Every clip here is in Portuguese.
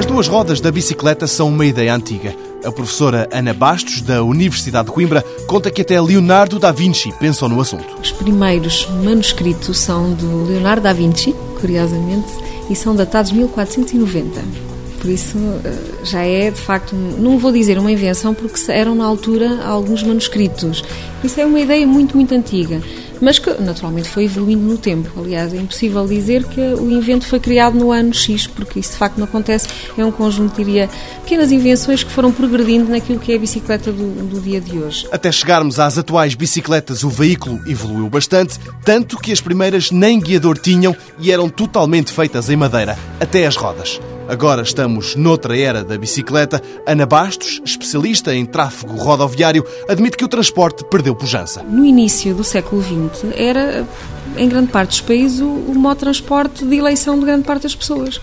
As duas rodas da bicicleta são uma ideia antiga. A professora Ana Bastos, da Universidade de Coimbra, conta que até Leonardo da Vinci pensou no assunto. Os primeiros manuscritos são do Leonardo da Vinci, curiosamente, e são datados de 1490. Por isso eh, já é, de facto, não vou dizer uma invenção, porque eram na altura alguns manuscritos. Isso é uma ideia muito, muito antiga mas que naturalmente foi evoluindo no tempo. Aliás, é impossível dizer que o invento foi criado no ano X, porque isso de facto não acontece. É um conjunto, diria, pequenas invenções que foram progredindo naquilo que é a bicicleta do, do dia de hoje. Até chegarmos às atuais bicicletas, o veículo evoluiu bastante, tanto que as primeiras nem guiador tinham e eram totalmente feitas em madeira, até as rodas. Agora estamos noutra era da bicicleta. Ana Bastos, especialista em tráfego rodoviário, admite que o transporte perdeu pujança. No início do século XX, era, em grande parte dos países, o, modo de transporte de eleição de grande parte das pessoas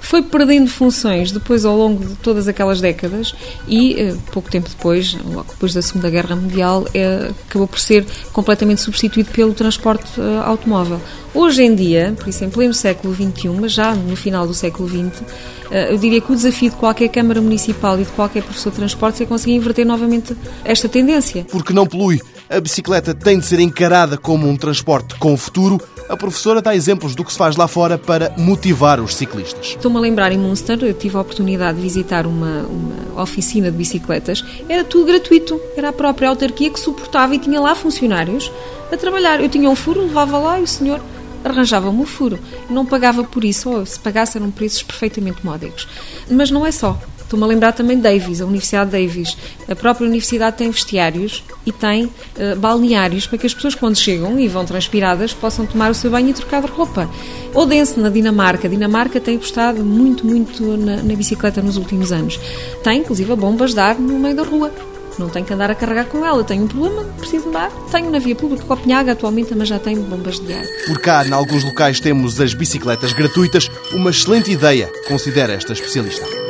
foi perdendo funções depois ao longo de todas aquelas décadas e eh, pouco tempo depois, logo depois da Segunda Guerra Mundial, eh, acabou por ser completamente substituído pelo transporte eh, automóvel. Hoje em dia, por isso em pleno século XXI, mas já no final do século XX, eu diria que o desafio de qualquer Câmara Municipal e de qualquer professor de transportes é conseguir inverter novamente esta tendência. Porque não polui. A bicicleta tem de ser encarada como um transporte com futuro a professora dá exemplos do que se faz lá fora para motivar os ciclistas. Estou-me a lembrar em Munster, eu tive a oportunidade de visitar uma, uma oficina de bicicletas, era tudo gratuito, era a própria autarquia que suportava e tinha lá funcionários a trabalhar. Eu tinha um furo, levava lá e o senhor arranjava-me o furo. Não pagava por isso, ou se pagasse eram preços perfeitamente módicos. Mas não é só. Estou-me a lembrar também Davis, a Universidade Davis. A própria universidade tem vestiários e tem uh, balneários para que as pessoas, quando chegam e vão transpiradas, possam tomar o seu banho e trocar de roupa. Odense, na Dinamarca. A Dinamarca tem apostado muito, muito na, na bicicleta nos últimos anos. Tem, inclusive, bombas de ar no meio da rua não tenho que andar a carregar com ela. Tenho um problema, preciso andar. Tenho na via pública Copenhaga atualmente, mas já tenho bombas de ar. Por cá, em alguns locais, temos as bicicletas gratuitas. Uma excelente ideia, considera esta especialista.